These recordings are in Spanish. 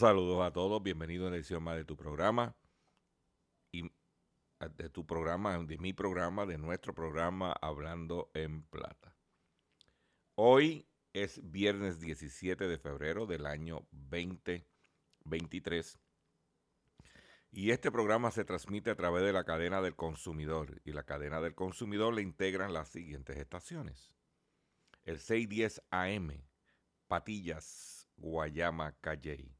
Saludos a todos. Bienvenido a la edición más de tu programa. Y de tu programa, de mi programa, de nuestro programa Hablando en Plata. Hoy es viernes 17 de febrero del año 2023. Y este programa se transmite a través de la cadena del consumidor. Y la cadena del consumidor le integran las siguientes estaciones. El 610 AM, Patillas, Guayama, Calley.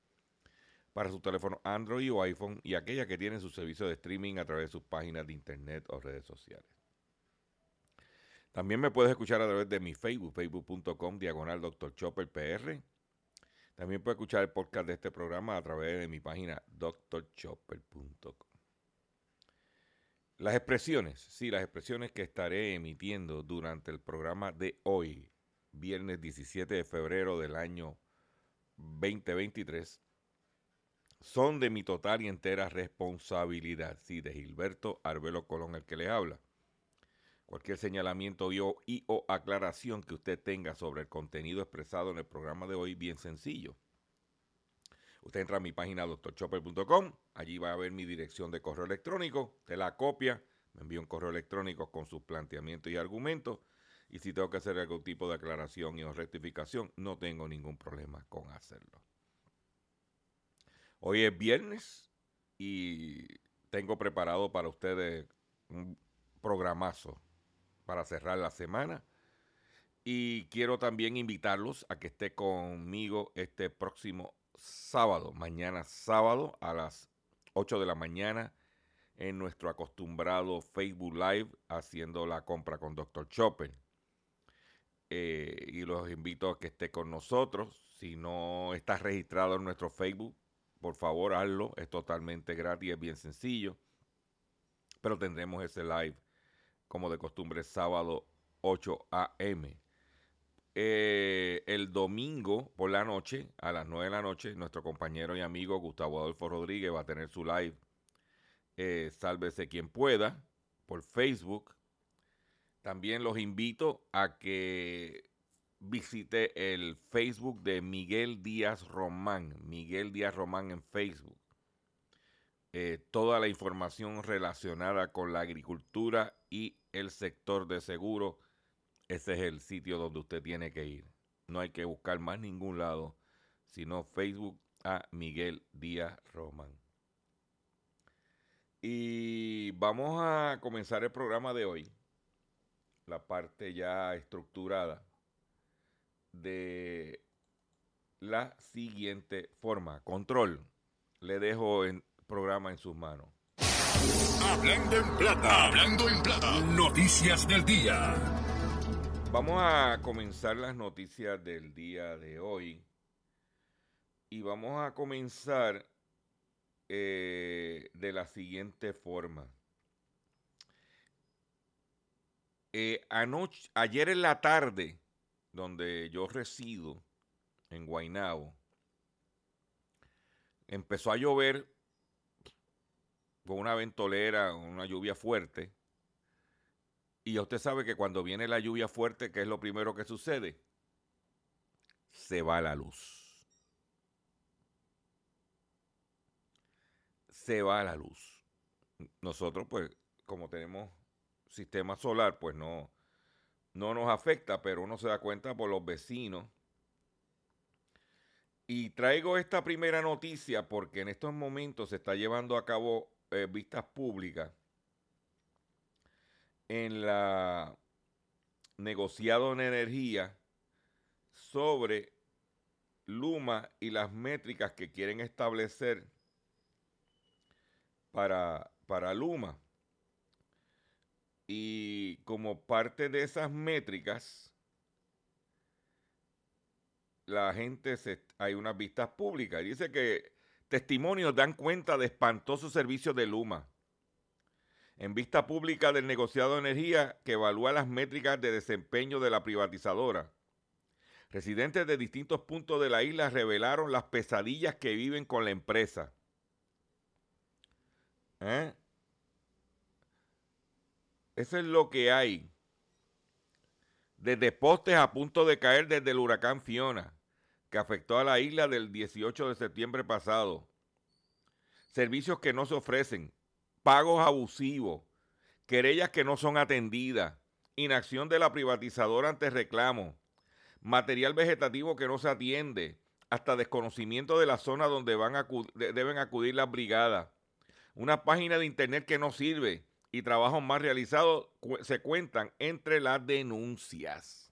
para su teléfono Android o iPhone y aquellas que tienen su servicio de streaming a través de sus páginas de internet o redes sociales. También me puedes escuchar a través de mi Facebook, facebook.com, diagonal Dr. Chopper PR. También puedes escuchar el podcast de este programa a través de mi página drchopper.com. Las expresiones, sí, las expresiones que estaré emitiendo durante el programa de hoy, viernes 17 de febrero del año 2023, son de mi total y entera responsabilidad, sí, de Gilberto Arbelo Colón, el que le habla. Cualquier señalamiento y o aclaración que usted tenga sobre el contenido expresado en el programa de hoy, bien sencillo. Usted entra a mi página doctorchopper.com, allí va a ver mi dirección de correo electrónico, te la copia, me envía un correo electrónico con sus planteamientos y argumentos, y si tengo que hacer algún tipo de aclaración y o rectificación, no tengo ningún problema con hacerlo. Hoy es viernes y tengo preparado para ustedes un programazo para cerrar la semana. Y quiero también invitarlos a que esté conmigo este próximo sábado, mañana sábado a las 8 de la mañana, en nuestro acostumbrado Facebook Live haciendo la compra con Dr. Chopper. Eh, y los invito a que esté con nosotros. Si no estás registrado en nuestro Facebook, por favor hazlo. Es totalmente gratis, es bien sencillo. Pero tendremos ese live como de costumbre sábado 8 a.m. Eh, el domingo por la noche, a las 9 de la noche, nuestro compañero y amigo Gustavo Adolfo Rodríguez va a tener su live eh, Sálvese quien pueda por Facebook. También los invito a que visite el Facebook de Miguel Díaz Román. Miguel Díaz Román en Facebook. Eh, toda la información relacionada con la agricultura y el sector de seguro, ese es el sitio donde usted tiene que ir. No hay que buscar más ningún lado, sino Facebook a Miguel Díaz Román. Y vamos a comenzar el programa de hoy, la parte ya estructurada, de la siguiente forma. Control, le dejo el programa en sus manos. Hablando en plata, hablando en plata, noticias del día. Vamos a comenzar las noticias del día de hoy. Y vamos a comenzar eh, de la siguiente forma. Eh, anoche, ayer en la tarde, donde yo resido, en Guaynabo, empezó a llover con una ventolera, una lluvia fuerte. Y usted sabe que cuando viene la lluvia fuerte, ¿qué es lo primero que sucede? Se va la luz. Se va la luz. Nosotros, pues, como tenemos sistema solar, pues no, no nos afecta, pero uno se da cuenta por los vecinos. Y traigo esta primera noticia porque en estos momentos se está llevando a cabo eh, vistas públicas en la negociado en energía sobre Luma y las métricas que quieren establecer para, para Luma. Y como parte de esas métricas, la gente hay unas vistas públicas. Dice que Testimonios dan cuenta de espantosos servicios de Luma. En vista pública del negociado de energía que evalúa las métricas de desempeño de la privatizadora. Residentes de distintos puntos de la isla revelaron las pesadillas que viven con la empresa. ¿Eh? Eso es lo que hay. Desde postes a punto de caer desde el huracán Fiona que afectó a la isla del 18 de septiembre pasado. Servicios que no se ofrecen, pagos abusivos, querellas que no son atendidas, inacción de la privatizadora ante reclamo, material vegetativo que no se atiende, hasta desconocimiento de la zona donde van deben acudir las brigadas, una página de internet que no sirve y trabajos más realizados se cuentan entre las denuncias.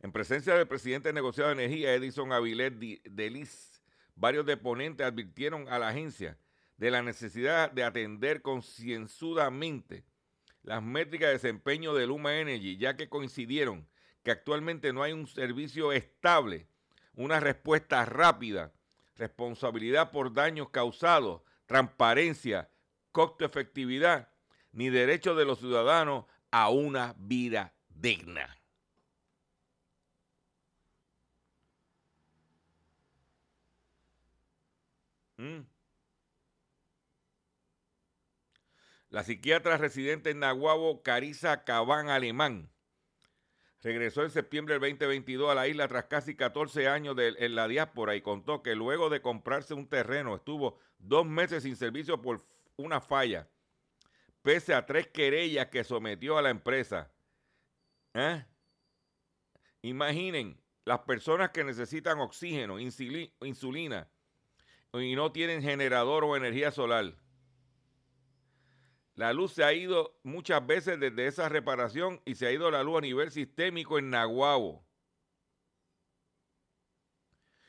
En presencia del presidente negociado de energía, Edison Avilés Delis, varios deponentes advirtieron a la agencia de la necesidad de atender concienzudamente las métricas de desempeño de Luma Energy, ya que coincidieron que actualmente no hay un servicio estable, una respuesta rápida, responsabilidad por daños causados, transparencia, costo efectividad, ni derecho de los ciudadanos a una vida digna. Mm. La psiquiatra residente en Nahuabo, Carisa Cabán Alemán, regresó en septiembre del 2022 a la isla tras casi 14 años en la diáspora y contó que luego de comprarse un terreno estuvo dos meses sin servicio por una falla, pese a tres querellas que sometió a la empresa. ¿Eh? Imaginen, las personas que necesitan oxígeno, insulina, y no tienen generador o energía solar. La luz se ha ido muchas veces desde esa reparación y se ha ido la luz a nivel sistémico en Nahuabo.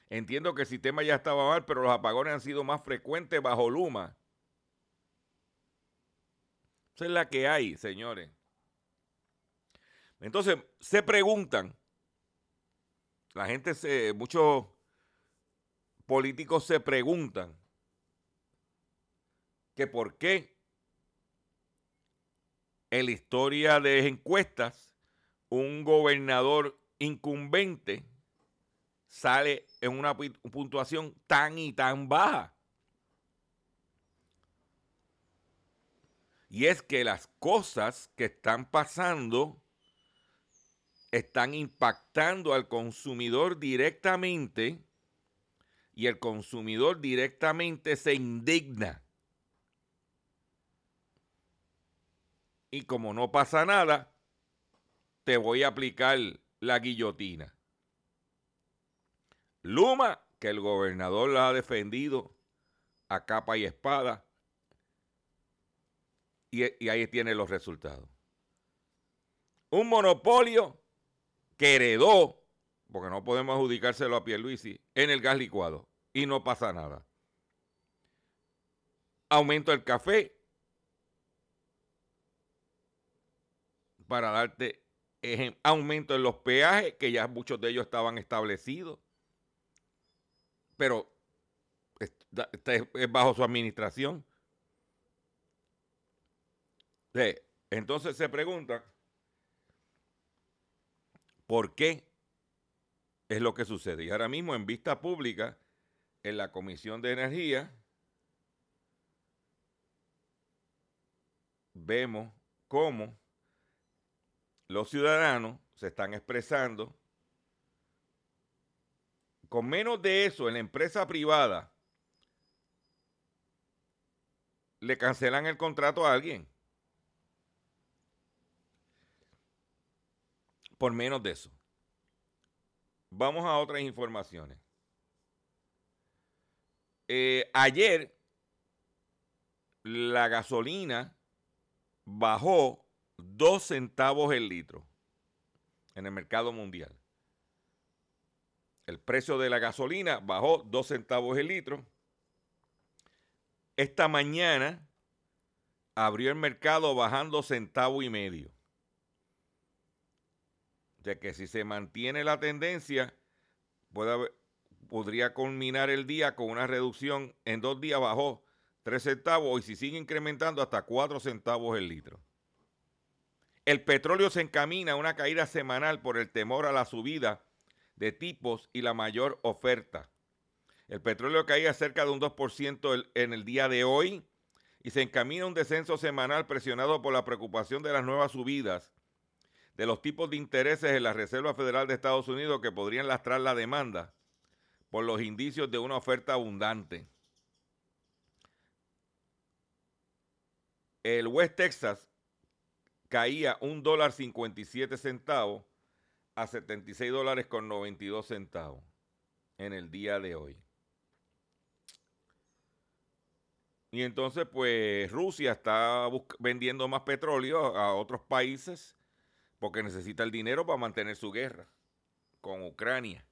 Entiendo que el sistema ya estaba mal, pero los apagones han sido más frecuentes bajo Luma Esa es la que hay, señores. Entonces, se preguntan, la gente se, muchos políticos se preguntan que por qué en la historia de encuestas un gobernador incumbente sale en una puntuación tan y tan baja. Y es que las cosas que están pasando están impactando al consumidor directamente y el consumidor directamente se indigna. Y como no pasa nada, te voy a aplicar la guillotina. Luma, que el gobernador la ha defendido a capa y espada, y, ahí tiene los resultados. Un monopolio que heredó, porque no podemos adjudicárselo a Pierluisi, en el gas licuado, y no pasa nada. Aumento el café, para darte aumento en los peajes, que ya muchos de ellos estaban establecidos pero está, es bajo su administración. Entonces se pregunta, ¿por qué es lo que sucede? Y ahora mismo en vista pública, en la Comisión de Energía, vemos cómo los ciudadanos se están expresando con menos de eso, en la empresa privada, le cancelan el contrato a alguien. Por menos de eso. Vamos a otras informaciones. Eh, ayer la gasolina bajó dos centavos el litro en el mercado mundial. El precio de la gasolina bajó dos centavos el litro. Esta mañana abrió el mercado bajando centavo y medio. De que si se mantiene la tendencia, podría culminar el día con una reducción. En dos días bajó tres centavos y si sigue incrementando hasta cuatro centavos el litro. El petróleo se encamina a una caída semanal por el temor a la subida de tipos y la mayor oferta. El petróleo caía cerca de un 2% en el día de hoy y se encamina un descenso semanal presionado por la preocupación de las nuevas subidas de los tipos de intereses en la Reserva Federal de Estados Unidos que podrían lastrar la demanda por los indicios de una oferta abundante. El West Texas caía un dólar 57 centavos a 76 dólares con 92 centavos en el día de hoy. Y entonces, pues Rusia está vendiendo más petróleo a otros países porque necesita el dinero para mantener su guerra con Ucrania.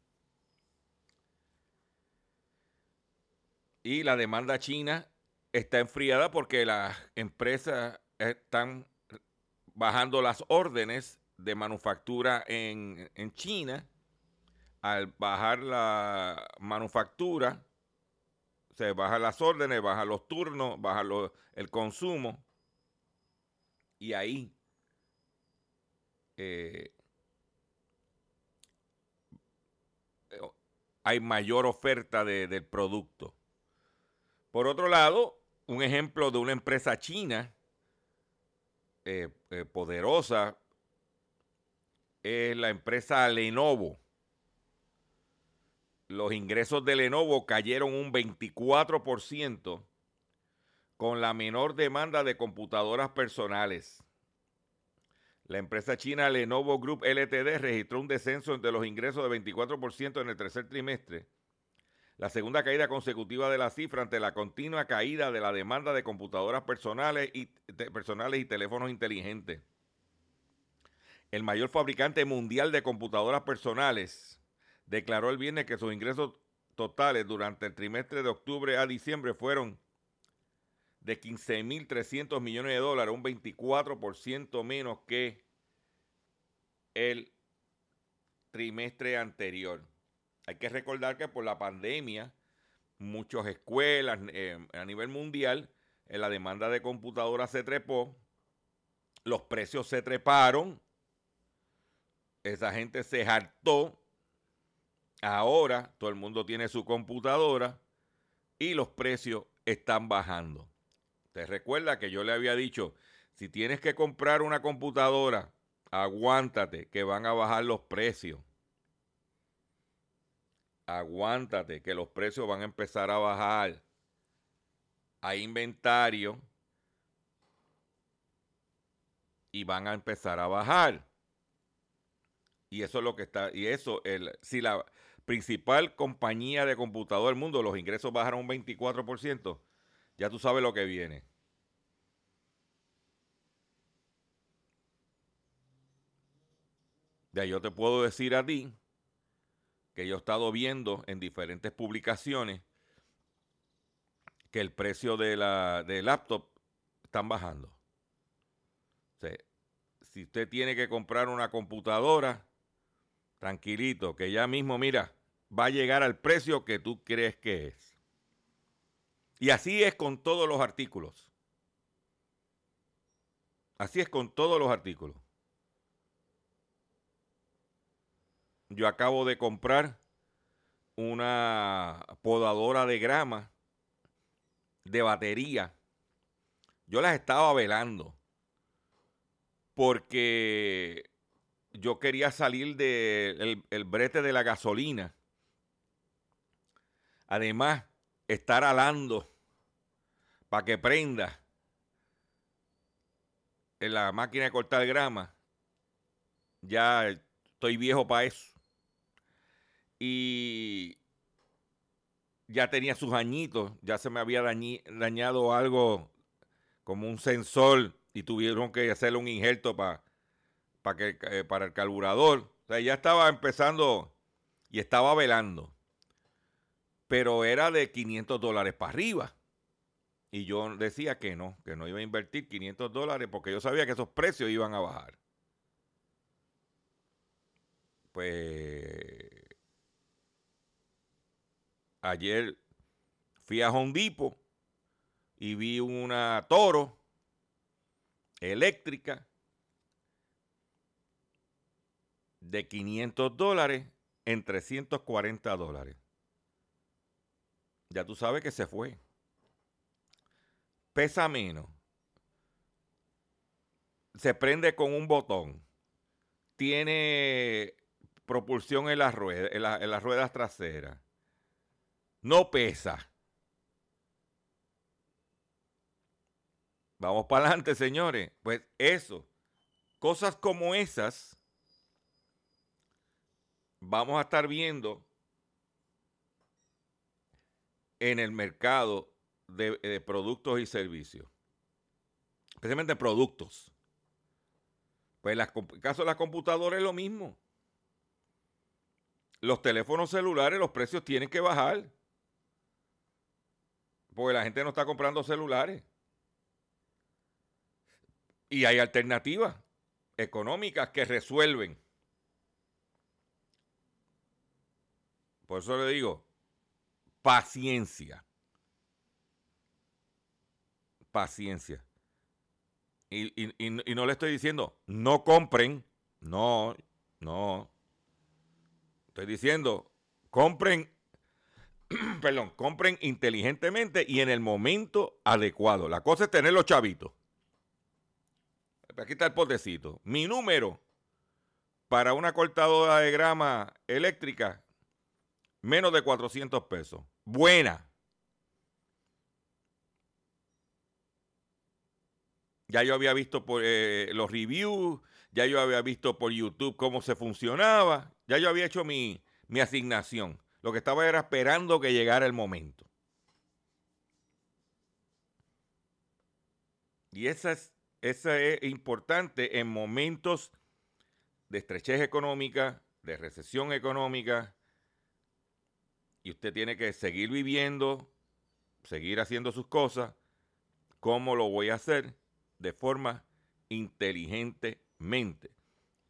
Y la demanda china está enfriada porque las empresas están bajando las órdenes de manufactura en, China, al bajar la manufactura, se bajan las órdenes, bajan los turnos, baja el consumo, y ahí eh, hay mayor oferta del producto. Por otro lado, un ejemplo de una empresa china eh, eh, poderosa es la empresa Lenovo. Los ingresos de Lenovo cayeron un 24% con la menor demanda de computadoras personales. La empresa china Lenovo Group LTD registró un descenso de los ingresos de 24% en el tercer trimestre, la segunda caída consecutiva de la cifra ante la continua caída de la demanda de computadoras personales y, personales y teléfonos inteligentes. El mayor fabricante mundial de computadoras personales, declaró el viernes que sus ingresos totales durante el trimestre de octubre a diciembre fueron de 15.300 millones de dólares, un 24% menos que el trimestre anterior. Hay que recordar que por la pandemia, muchas escuelas eh, a nivel mundial, en la demanda de computadoras se trepó, los precios se treparon, esa gente se hartó, ahora todo el mundo tiene su computadora y los precios están bajando. Te recuerda que yo le había dicho, si tienes que comprar una computadora, aguántate, que van a bajar los precios. Aguántate, que los precios van a empezar a bajar. Hay inventario y van a empezar a bajar. Y eso es lo que está. Y eso, el, si la principal compañía de computador del mundo, los ingresos bajaron un 24%, ya tú sabes lo que viene. Ya yo te puedo decir a ti que yo he estado viendo en diferentes publicaciones que el precio de la de laptop están bajando. si usted tiene que comprar una computadora, tranquilito, que ya mismo, mira, va a llegar al precio que tú crees que es. Y así es con todos los artículos. Así es con todos los artículos. Yo acabo de comprar una podadora de grama de batería. Yo las estaba velando porque yo quería salir del el brete de la gasolina. Además, estar alando para que prenda en la máquina de cortar grama. Ya estoy viejo para eso y ya tenía sus añitos, ya se me había dañado algo como un sensor y tuvieron que hacerle un injerto para que, eh, para el carburador. O sea, ya estaba empezando y estaba velando. Pero era de 500 dólares para arriba. Y yo decía que no, que no iba a invertir 500 dólares porque yo sabía que esos precios iban a bajar. Pues ayer fui a Hondipo y vi una toro eléctrica de 500 dólares en 340 dólares. Ya tú sabes que se fue. Pesa menos. Se prende con un botón. Tiene propulsión en las ruedas, en las ruedas traseras no pesa. Vamos para adelante, señores. Pues eso, cosas como esas, vamos a estar viendo en el mercado de, productos y servicios. Especialmente productos. Pues en el caso de las computadoras es lo mismo. Los teléfonos celulares, los precios tienen que bajar. Porque la gente no está comprando celulares. Y hay alternativas económicas que resuelven. Por eso le digo, paciencia. Paciencia. Y, y, no le estoy diciendo, no compren. No, no. Estoy diciendo, compren perdón, compren inteligentemente y en el momento adecuado. La cosa es tener los chavitos. Aquí está el potecito. Mi número para una cortadora de grama eléctrica, menos de 400 pesos. Buena. Ya yo había visto por eh, los reviews, ya yo había visto por YouTube cómo se funcionaba, ya yo había hecho mi, mi asignación. Lo que estaba era esperando que llegara el momento. Y esa es, esa es importante en momentos de estrechez económica, de recesión económica, y usted tiene que seguir viviendo, seguir haciendo sus cosas, cómo lo voy a hacer de forma inteligentemente.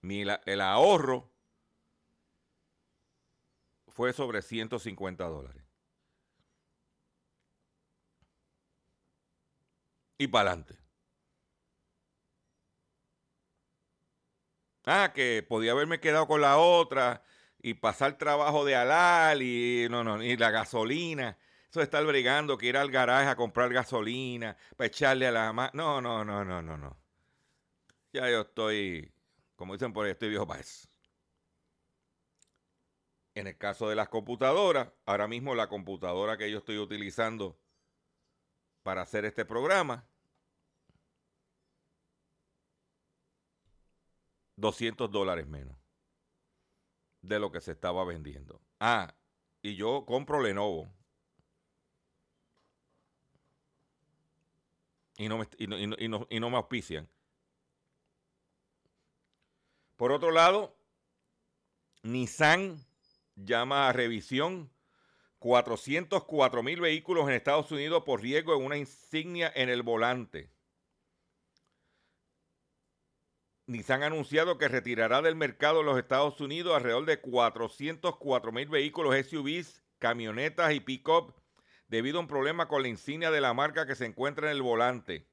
El ahorro fue sobre 150 dólares. Y para adelante. Ah, que podía haberme quedado con la otra y pasar trabajo de alal y no, no, y la gasolina. Eso de estar bregando, que ir al garaje a comprar gasolina para echarle a la ma- No, no, no, no, no, no. Ya yo estoy, como dicen por ahí, estoy viejo para. En el caso de las computadoras, ahora mismo la computadora que yo estoy utilizando para hacer este programa, 200 dólares menos de lo que se estaba vendiendo. Ah, y yo compro Lenovo. Y no me, y no, y no- y no- me auspician. Por otro lado, Nissan llama a revisión 404 mil vehículos en Estados Unidos por riesgo de una insignia en el volante. Nissan ha anunciado que retirará del mercado en los Estados Unidos alrededor de 404 mil vehículos SUVs, camionetas y pick-up debido a un problema con la insignia de la marca que se encuentra en el volante.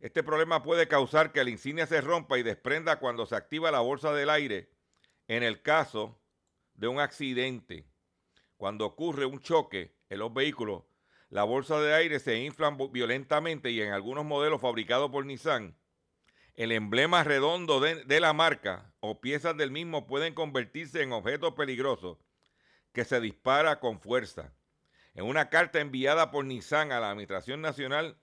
Este problema puede causar que la insignia se rompa y desprenda cuando se activa la bolsa del aire en el caso de un accidente. Cuando ocurre un choque en los vehículos, la bolsa de aire se infla violentamente y en algunos modelos fabricados por Nissan, el emblema redondo de, de la marca o piezas del mismo pueden convertirse en objetos peligrosos que se dispara con fuerza. En una carta enviada por Nissan a la Administración Nacional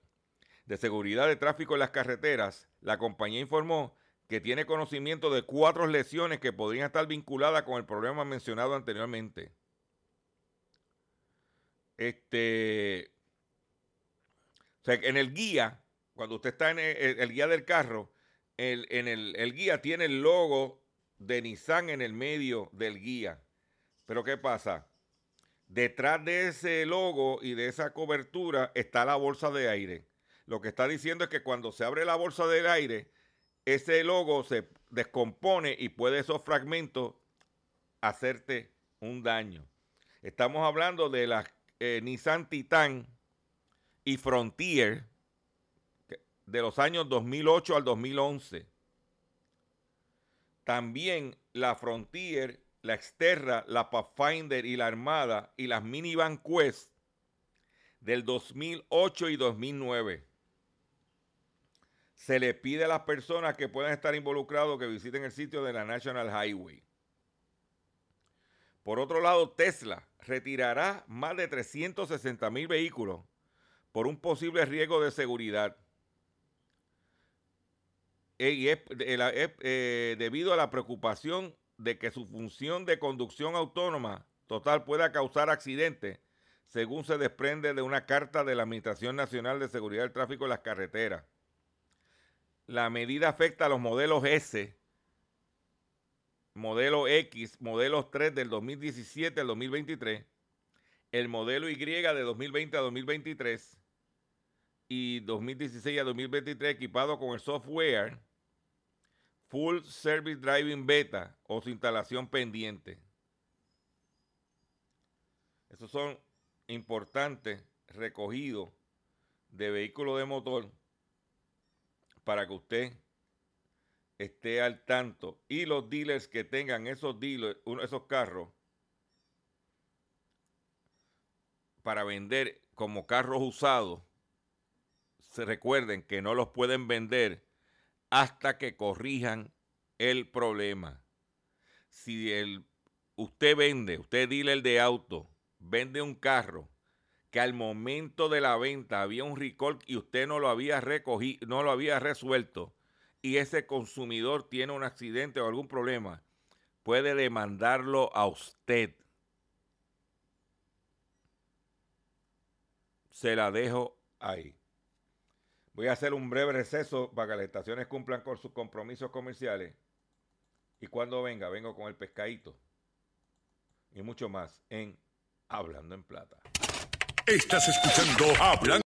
de Seguridad de Tráfico en las Carreteras, la compañía informó que tiene conocimiento de cuatro lesiones que podrían estar vinculadas con el problema mencionado anteriormente. Este, o sea, en el guía, cuando usted está en el, guía del carro, en el guía tiene el logo de Nissan en el medio del guía. Pero ¿qué pasa? Detrás de ese logo y de esa cobertura está la bolsa de aire. Lo que está diciendo es que cuando se abre la bolsa del aire, ese logo se descompone y puede esos fragmentos hacerte un daño. Estamos hablando de las eh, Nissan Titan y Frontier de los años 2008 al 2011. También la Frontier, la Exterra, la Pathfinder y la Armada y las Minivan Quest del 2008 y 2009. Se le pide a las personas que puedan estar involucrados que visiten el sitio de la National Highway. Por otro lado, Tesla retirará más de 360 mil vehículos por un posible riesgo de seguridad. Y es, eh, debido a la preocupación de que su función de conducción autónoma total pueda causar accidentes, según se desprende de una carta de la Administración Nacional de Seguridad del Tráfico en las Carreteras. La medida afecta a los modelos S, modelo X, modelos 3 del 2017 al 2023, el modelo Y de 2020 a 2023 y 2016 a 2023 equipado con el software Full Service Driving Beta o su instalación pendiente. Esos son importantes recogidos de vehículos de motor para que usted esté al tanto y los dealers que tengan esos dealers, esos carros para vender como carros usados, se recuerden que no los pueden vender hasta que corrijan el problema. Si el, usted vende, usted dealer de auto, vende un carro que al momento de la venta había un recall y usted no lo había recogido, no lo había resuelto, y ese consumidor tiene un accidente o algún problema, puede demandarlo a usted. Se la dejo ahí. Voy a hacer un breve receso para que las estaciones cumplan con sus compromisos comerciales. Y cuando venga, vengo con el pescadito. Y mucho más en Hablando en Plata. Estás escuchando Hablando.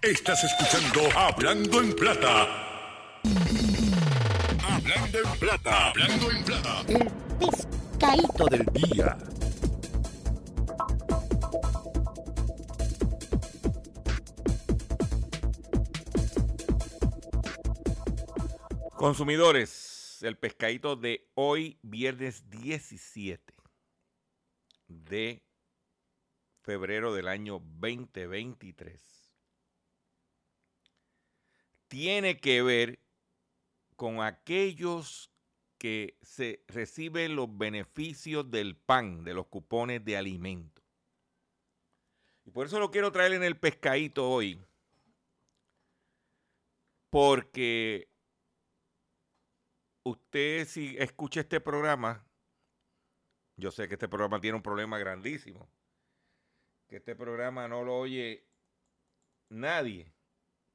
Estás escuchando Hablando en Plata. Hablando en Plata. Hablando en Plata. El pescadito del día. Consumidores, el pescadito de hoy, viernes 17 de febrero del año 2023, tiene que ver con aquellos que se reciben los beneficios del PAN, de los cupones de alimento. Y por eso lo quiero traer en el pescadito hoy, porque usted si escucha este programa, yo sé que este programa tiene un problema grandísimo, que este programa no lo oye nadie,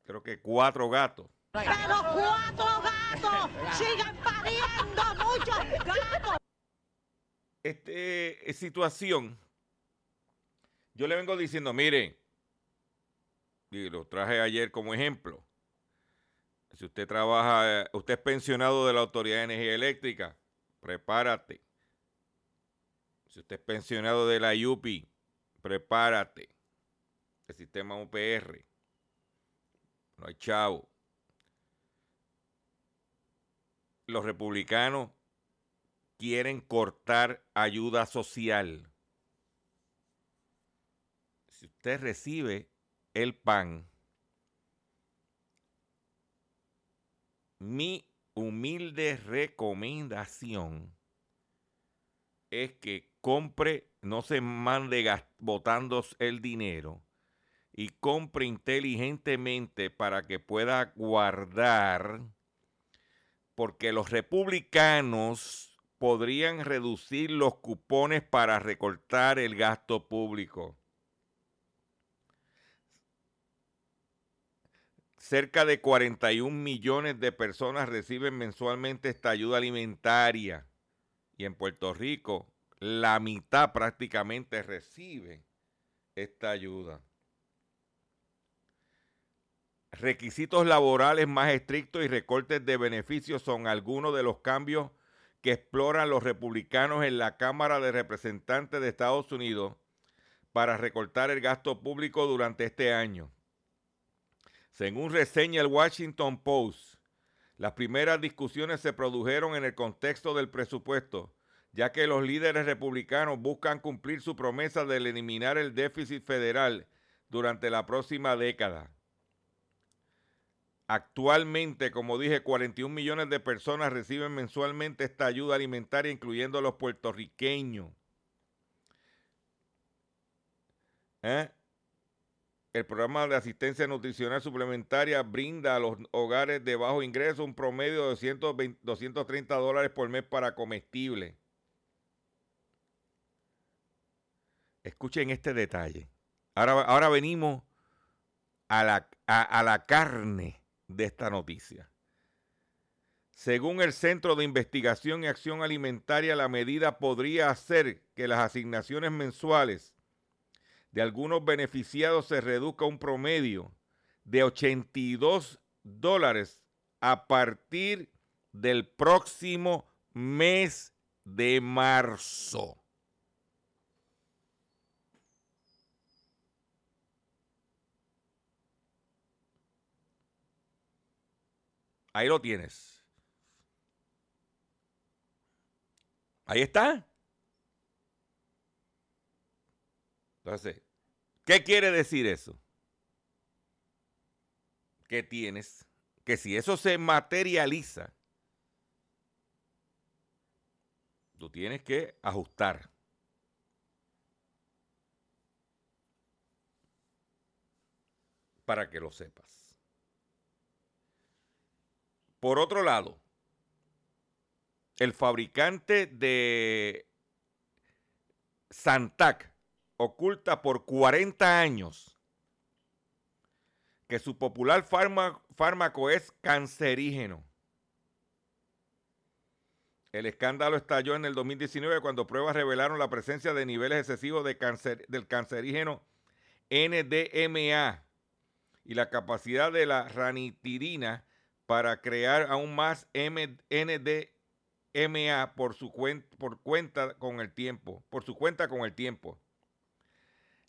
creo que cuatro gatos. Pero cuatro gatos siguen pariendo muchos gatos. Este situación, yo le vengo diciendo, mire, y lo traje ayer como ejemplo, si usted trabaja, usted es pensionado de la Autoridad de Energía Eléctrica, prepárate. Si usted es pensionado de la IUPI, prepárate. El sistema UPR. No hay chavo. Los republicanos quieren cortar ayuda social. Si usted recibe el PAN, mi humilde recomendación es que compre, no se mande botando el dinero y compre inteligentemente para que pueda guardar, porque los republicanos podrían reducir los cupones para recortar el gasto público. Cerca de 41 millones de personas reciben mensualmente esta ayuda alimentaria y en Puerto Rico la mitad prácticamente recibe esta ayuda. Requisitos laborales más estrictos y recortes de beneficios son algunos de los cambios que exploran los republicanos en la Cámara de Representantes de Estados Unidos para recortar el gasto público durante este año. Según reseña el Washington Post, las primeras discusiones se produjeron en el contexto del presupuesto, ya que los líderes republicanos buscan cumplir su promesa de eliminar el déficit federal durante la próxima década. Actualmente, como dije, 41 millones de personas reciben mensualmente esta ayuda alimentaria, incluyendo los puertorriqueños. ¿Eh? El programa de asistencia nutricional suplementaria brinda a los hogares de bajo ingreso un promedio de 220, 230 dólares por mes para comestibles. Escuchen este detalle. Ahora, ahora venimos a la, a la carne de esta noticia. Según el Centro de Investigación y Acción Alimentaria, la medida podría hacer que las asignaciones mensuales de algunos beneficiados se reduzca un promedio de 82 dólares a partir del próximo mes de marzo. Ahí lo tienes. Ahí está. Entonces, ¿qué quiere decir eso? Que tienes que si eso se materializa, tú tienes que ajustar. Para que lo sepas. Por otro lado, el fabricante de Santac oculta por 40 años que su popular fármaco es cancerígeno. El escándalo estalló en el 2019 cuando pruebas revelaron la presencia de niveles excesivos de cáncer, del cancerígeno NDMA y la capacidad de la ranitirina para crear aún más NDMA por su cuenta con el tiempo, por su cuenta con el tiempo.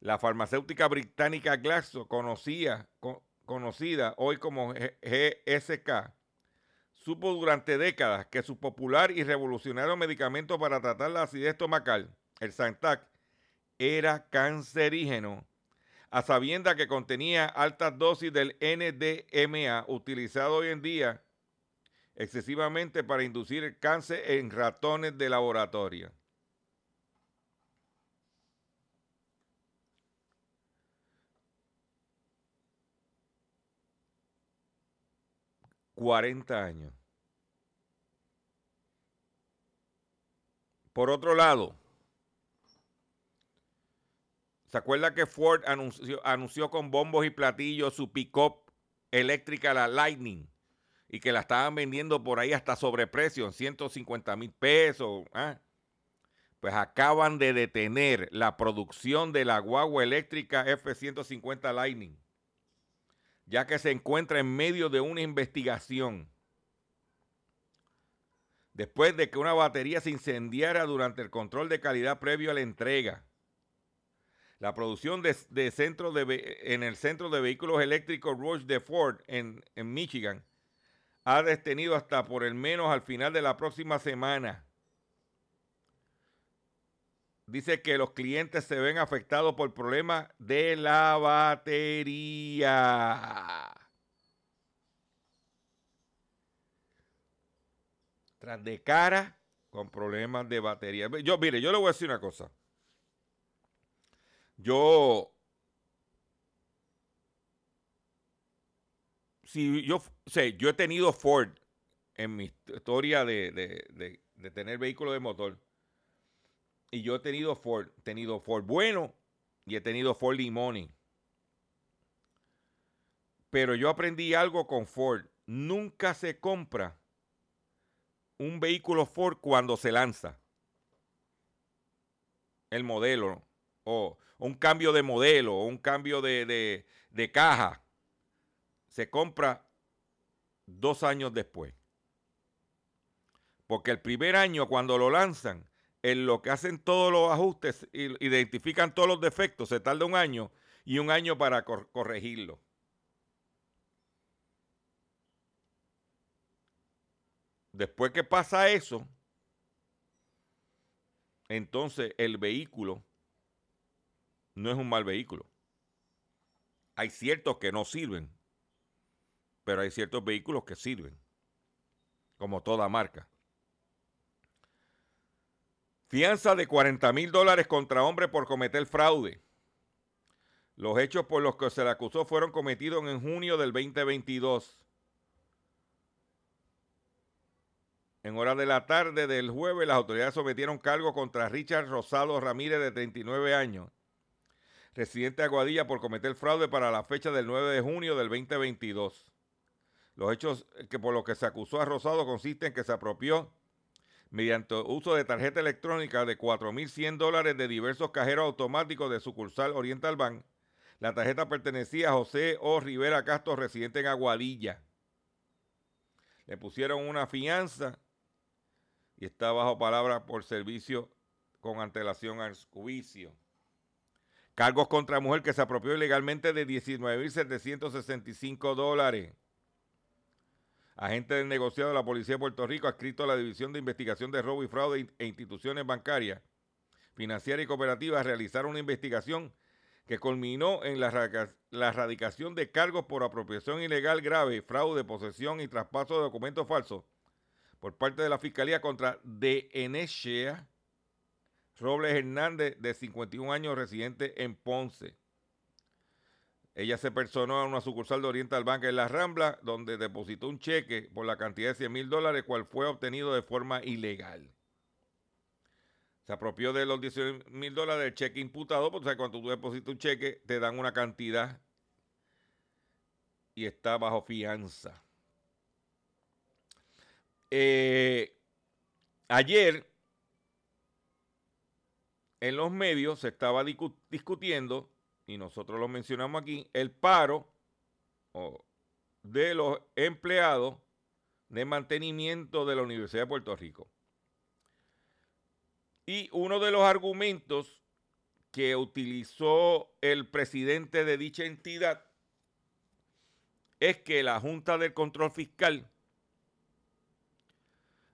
La farmacéutica británica Glaxo, conocía, co- conocida hoy como GSK, supo durante décadas que su popular y revolucionario medicamento para tratar la acidez estomacal, el Zantac, era cancerígeno, a sabienda que contenía altas dosis del NDMA utilizado hoy en día excesivamente para inducir cáncer en ratones de laboratorio. ...40 años. Por otro lado, ¿se acuerda que Ford anunció, anunció con bombos y platillos su pick-up eléctrica, la Lightning? Y que la estaban vendiendo por ahí hasta sobreprecio, en 150 mil pesos. ¿ah? Pues acaban de detener la producción de la guagua eléctrica F-150 Lightning, ya que se encuentra en medio de una investigación después de que una batería se incendiara durante el control de calidad previo a la entrega. La producción de, de centro de en el centro de vehículos eléctricos Rush de Ford en, en Michigan ha detenido hasta por el menos al final de la próxima semana. Dice que los clientes se ven afectados por problemas de la batería. tras de cara con problemas de batería. Yo, mire, yo le voy a decir una cosa. Yo, si yo sé, yo he tenido Ford en mi historia de, de, de, tener vehículos de motor. Y yo he tenido Ford, he tenido Ford bueno y he tenido Ford Limoni. Pero yo aprendí algo con Ford. Nunca se compra un vehículo Ford cuando se lanza. El modelo. O un cambio de modelo. O un cambio de, de, caja. Se compra dos años después. Porque el primer año cuando lo lanzan, en lo que hacen todos los ajustes, identifican todos los defectos, se tarda un año y un año para cor corregirlo. Después que pasa eso, entonces el vehículo no es un mal vehículo. Hay ciertos que no sirven, pero hay ciertos vehículos que sirven, como toda marca. Fianza de 40 mil dólares contra hombre por cometer fraude. Los hechos por los que se le acusó fueron cometidos en junio del 2022. En horas de la tarde del jueves, las autoridades sometieron cargo contra Richard Rosado Ramírez, de 39 años, residente de Aguadilla, por cometer fraude para la fecha del 9 de junio del 2022. Los hechos que por los que se acusó a Rosado consisten en que se apropió mediante uso de tarjeta electrónica de 4.100 dólares de diversos cajeros automáticos de sucursal Oriental Bank. La tarjeta pertenecía a José O. Rivera Castro, residente en Aguadilla. Le pusieron una fianza y está bajo palabra por servicio con antelación al juicio. Cargos contra mujer que se apropió ilegalmente de 19.765 dólares. Agente del negociado de la Policía de Puerto Rico, adscrito a la División de Investigación de Robo y Fraude e Instituciones Bancarias, Financieras y Cooperativas, realizaron una investigación que culminó en la, radica la erradicación de cargos por apropiación ilegal grave, fraude, posesión y traspaso de documentos falsos por parte de la Fiscalía contra Denesia Robles Hernández, de 51 años, residente en Ponce. Ella se personó a una sucursal de Oriental Bank en La Rambla, donde depositó un cheque por la cantidad de 100 mil dólares, cual fue obtenido de forma ilegal. Se apropió de los 18 mil dólares del cheque imputado, porque cuando tú depositas un cheque, te dan una cantidad y está bajo fianza. Eh, ayer, en los medios se estaba discu discutiendo y nosotros lo mencionamos aquí, el paro de los empleados de mantenimiento de la Universidad de Puerto Rico. Y uno de los argumentos que utilizó el presidente de dicha entidad es que la Junta del Control Fiscal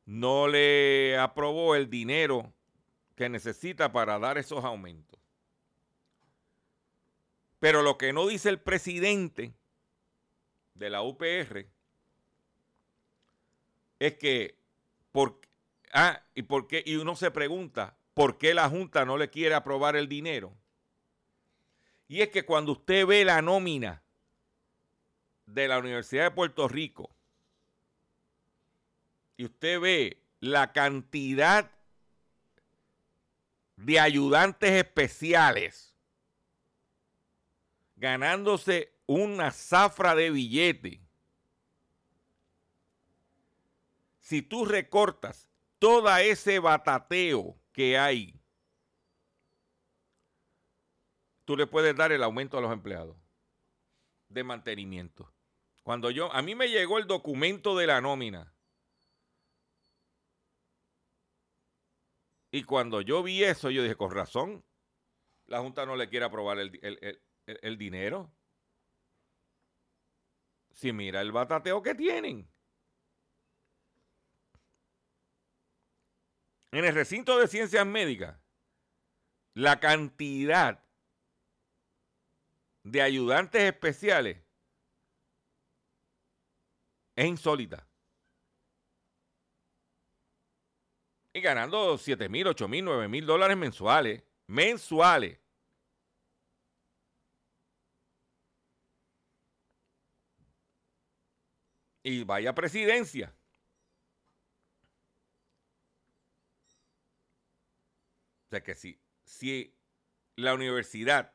no le aprobó el dinero que necesita para dar esos aumentos. Pero lo que no dice el presidente de la UPR es que por, ah, y por qué y uno se pregunta por qué la junta no le quiere aprobar el dinero. Y es que cuando usted ve la nómina de la Universidad de Puerto Rico y usted ve la cantidad de ayudantes especiales ganándose una zafra de billete. Si tú recortas todo ese batateo que hay, tú le puedes dar el aumento a los empleados de mantenimiento. Cuando yo, a mí me llegó el documento de la nómina. Y cuando yo vi eso, yo dije, con razón, la Junta no le quiere aprobar el, el, el, dinero. Si mira el batateo que tienen. En el recinto de ciencias médicas, la cantidad de ayudantes especiales es insólita. Y ganando 7 mil, 8 mil, 9 mil dólares mensuales. Mensuales. y vaya presidencia. O sea que si, si la universidad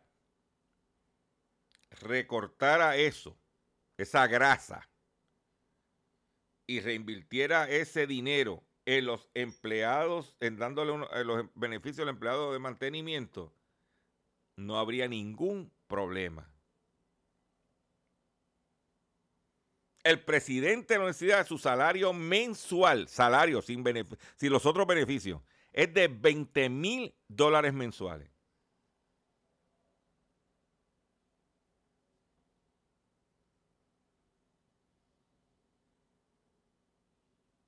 recortara eso, esa grasa, y reinvirtiera ese dinero en los empleados, en dándole los beneficios al empleado de mantenimiento, no habría ningún problema. el presidente de la universidad, su salario mensual, salario sin, sin los otros beneficios, es de 20 mil dólares mensuales.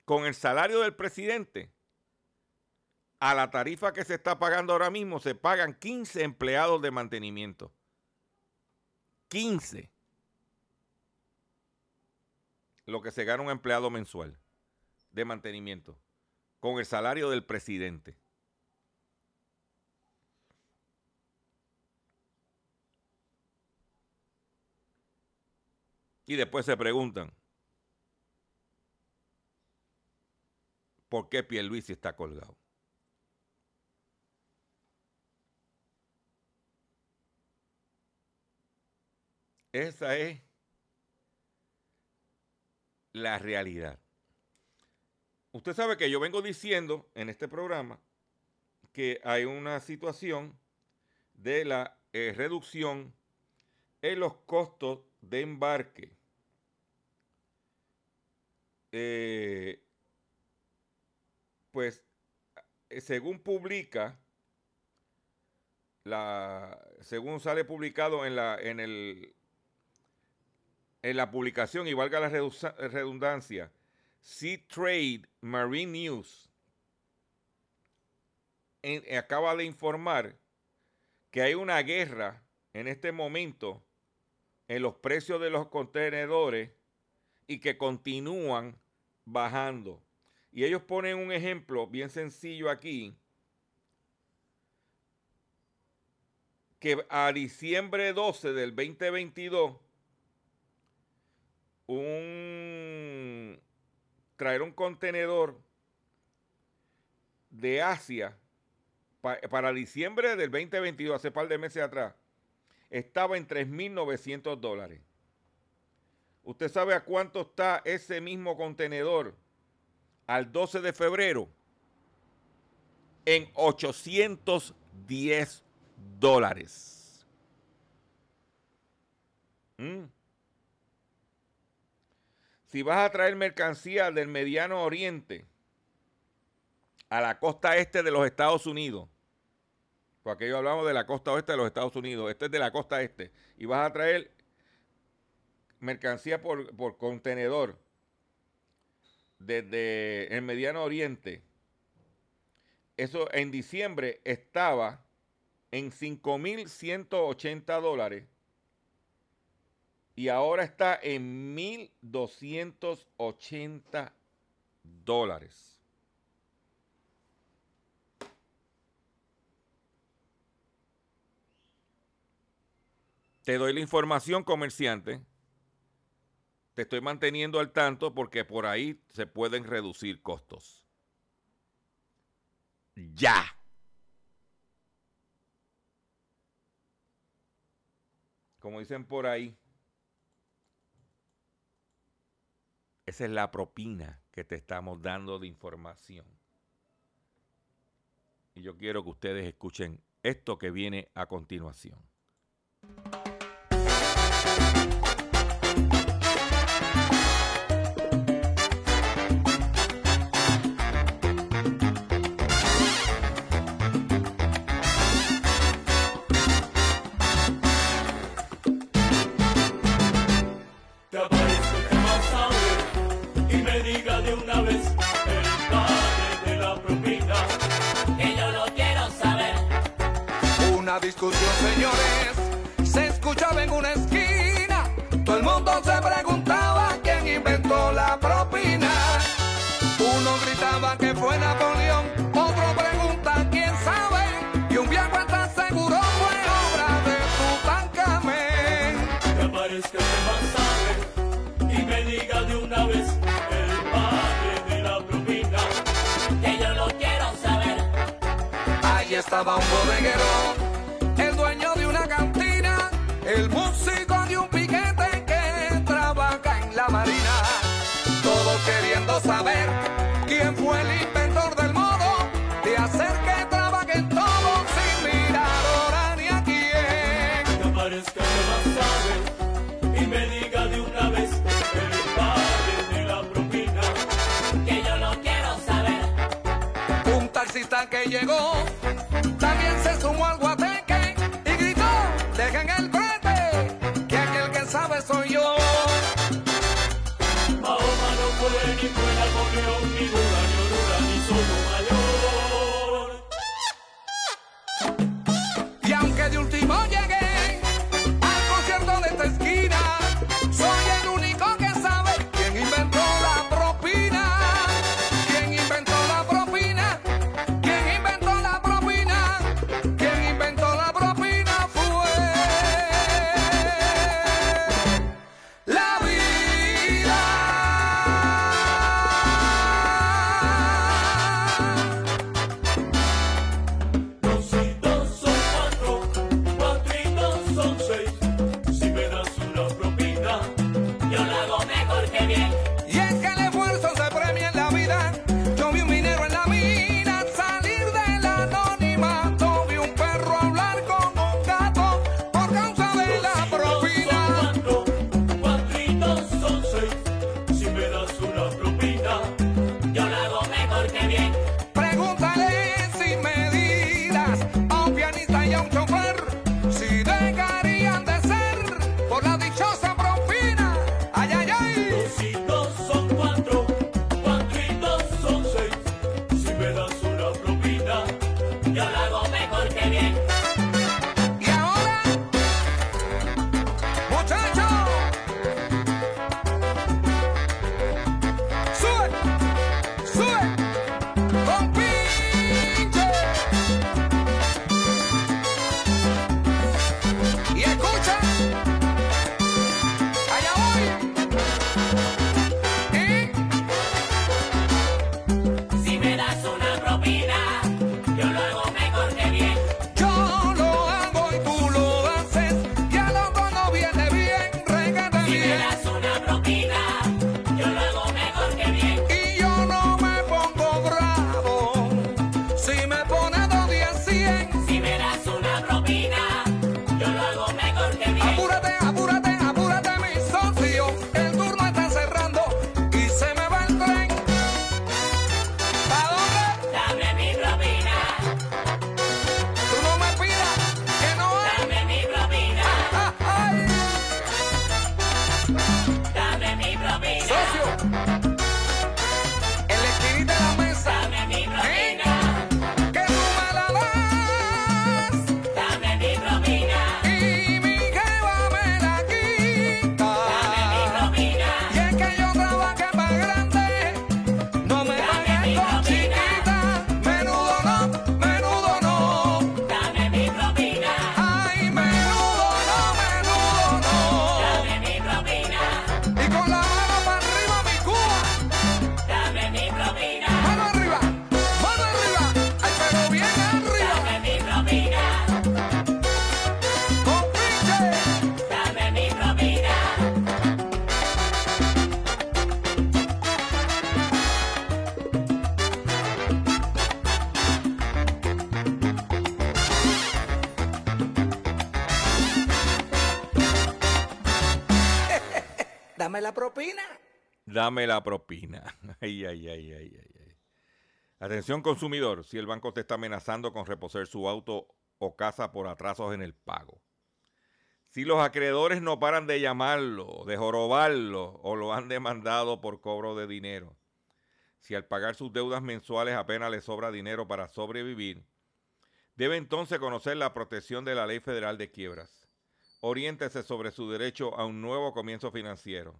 Con el salario del presidente, a la tarifa que se está pagando ahora mismo, se pagan 15 empleados de mantenimiento. 15 lo que se gana un empleado mensual de mantenimiento con el salario del presidente. Y después se preguntan, ¿por qué Pierluisi está colgado? Esa es la realidad. Usted sabe que yo vengo diciendo en este programa que hay una situación de la eh, reducción en los costos de embarque. Eh, pues eh, según publica, la, según sale publicado en, la, en el en la publicación, y valga la redundancia, Sea Trade Marine News acaba de informar que hay una guerra en este momento en los precios de los contenedores y que continúan bajando. Y ellos ponen un ejemplo bien sencillo aquí, que a diciembre 12 del 2022 un traer un contenedor de Asia para diciembre del 2022, hace par de meses atrás, estaba en 3.900 dólares. ¿Usted sabe a cuánto está ese mismo contenedor al 12 de febrero? En 810 dólares. ¿Mm? si vas a traer mercancía del Mediano Oriente a la costa este de los Estados Unidos, porque aquello hablamos de la costa oeste de los Estados Unidos, este es de la costa este, y vas a traer mercancía por, por contenedor desde el Mediano Oriente, eso en diciembre estaba en 5.180 dólares y ahora está en 1.280 dólares. Te doy la información, comerciante. Te estoy manteniendo al tanto porque por ahí se pueden reducir costos. Ya. Como dicen por ahí, esa es la propina que te estamos dando de información. Y yo quiero que ustedes escuchen esto que viene a continuación. Señores, se escuchaba en una esquina. Todo el mundo se preguntaba quién inventó la propina. Uno gritaba que fue Napoleón, otro pregunta quién sabe. Y un viejo está seguro fue obra de Tutankamén. Te aparezca que vas a ver y me diga de una vez el padre de la propina. Que yo lo quiero saber. Ahí estaba un bodeguero, el músico de un piquete que trabaja en la marina. Todos queriendo saber quién fue el inventor del modo de hacer que trabajen todos sin mirar ahora ni a quién. Te aparezca que vas a ver y me diga de una vez el padre de la propina. Que yo lo quiero saber. Un taxista que llegó La propina. Ay, ay, ay, ay, ay. Atención consumidor, si el banco te está amenazando con reposer su auto o casa por atrasos en el pago. Si los acreedores no paran de llamarlo, de jorobarlo o lo han demandado por cobro de dinero. Si al pagar sus deudas mensuales apenas le sobra dinero para sobrevivir, debe entonces conocer la protección de la Ley Federal de Quiebras. Oriéntese sobre su derecho a un nuevo comienzo financiero.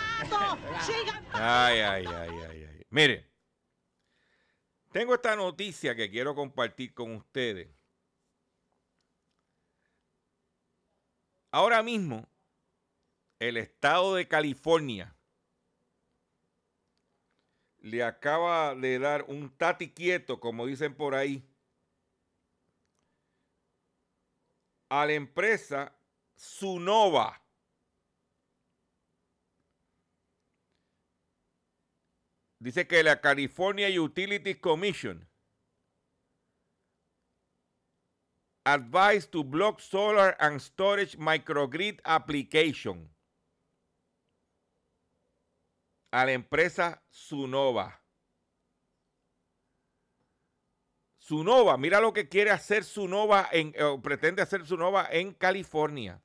sigan Ay, ay, ay, ay, ay. Mire, tengo esta noticia que quiero compartir con ustedes. Ahora mismo, el estado de California le acaba de dar un tati quieto, como dicen por ahí, a la empresa Sunova. Dice que la California Utilities Commission advised to block solar and storage microgrid application a la empresa Sunova. Sunova, mira lo que quiere hacer Sunova en, pretende hacer Sunova en California.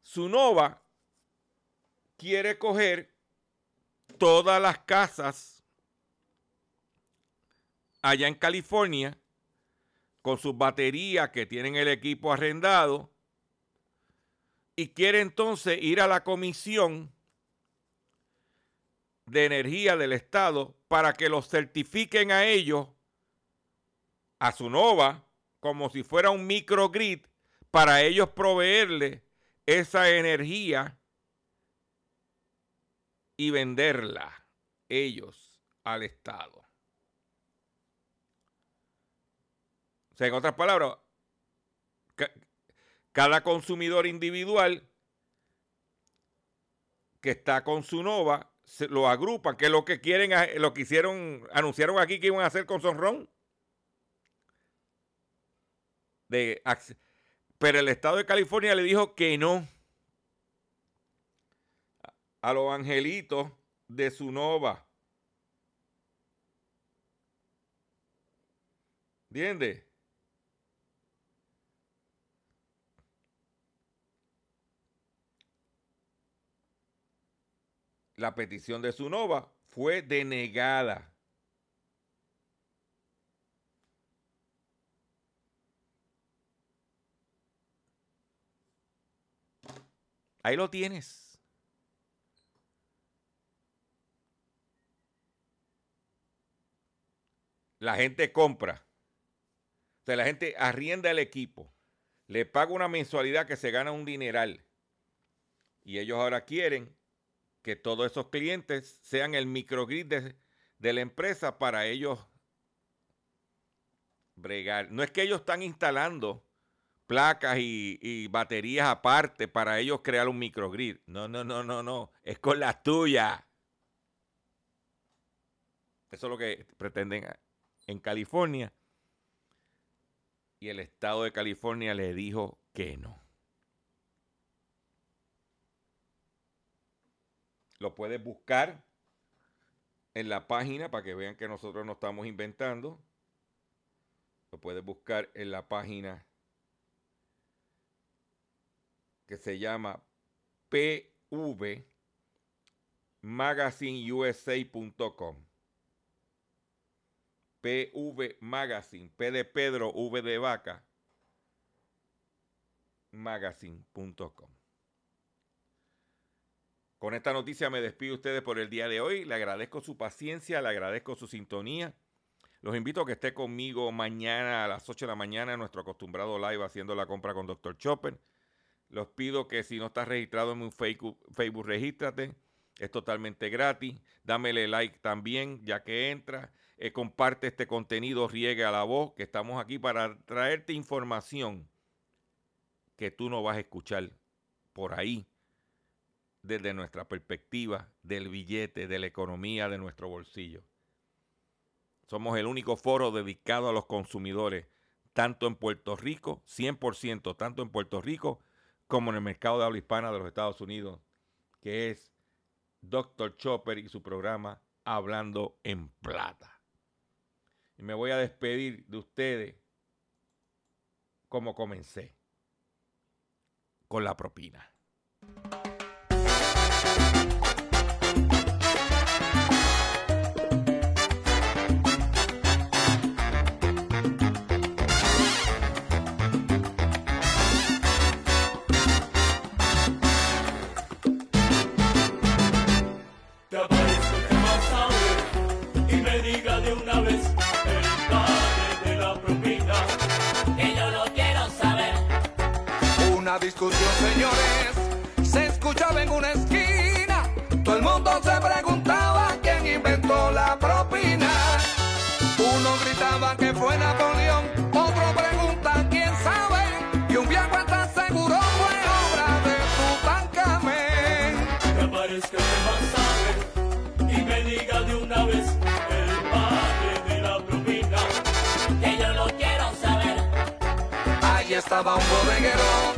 Sunova quiere coger todas las casas allá en California con sus baterías que tienen el equipo arrendado y quiere entonces ir a la comisión de energía del Estado para que los certifiquen a ellos, a su nova, como si fuera un microgrid, para ellos proveerle esa energía y venderla ellos al Estado. O sea, en otras palabras, ca- cada consumidor individual que está con su nova lo agrupan, que es lo que quieren, lo que hicieron, anunciaron aquí que iban a hacer con acc- pero el estado de California le dijo que no a los angelitos de su nova. La petición de su nova fue denegada. Ahí lo tienes. La gente compra. O sea, la gente arrienda el equipo. Le paga una mensualidad que se gana un dineral. Y ellos ahora quieren que todos esos clientes sean el microgrid de, la empresa para ellos bregar. No es que ellos están instalando placas y, y baterías aparte para ellos crear un microgrid. No, no, no, no, no. Es con las tuyas. Eso es lo que pretenden en California. Y el estado de California le dijo que no. Lo puedes buscar en la página para que vean que nosotros no estamos inventando. Lo puedes buscar en la página que se llama pvmagazineusa.com. PV Magazine, P de Pedro, V de Vaca, magazine.com. Con esta noticia me despido de ustedes por el día de hoy. Le agradezco su paciencia, le agradezco su sintonía. Los invito a que esté conmigo mañana a las 8 de la mañana en nuestro acostumbrado live haciendo la compra con Dr. Chopper. Los pido que si no estás registrado en mi Facebook, Facebook regístrate. Es totalmente gratis. Dámele like también ya que entra. Eh, comparte este contenido, riegue a la voz, que estamos aquí para traerte información que tú no vas a escuchar por ahí desde nuestra perspectiva del billete, de la economía, de nuestro bolsillo. Somos el único foro dedicado a los consumidores, tanto en Puerto Rico, 100%, tanto en Puerto Rico como en el mercado de habla hispana de los Estados Unidos, que es Dr. Chopper y su programa Hablando en Plata. Y me voy a despedir de ustedes como comencé, con la propina. Una discusión, señores, se escuchaba en una esquina. Todo el mundo se preguntaba quién inventó la propina. Uno gritaba que fue Napoleón, otro pregunta quién sabe. Y un viejo está seguro fue obra de Tutankamén. Que vas a ver y me diga de una vez el padre de la propina. Que yo lo quiero saber. Ahí estaba un bodeguero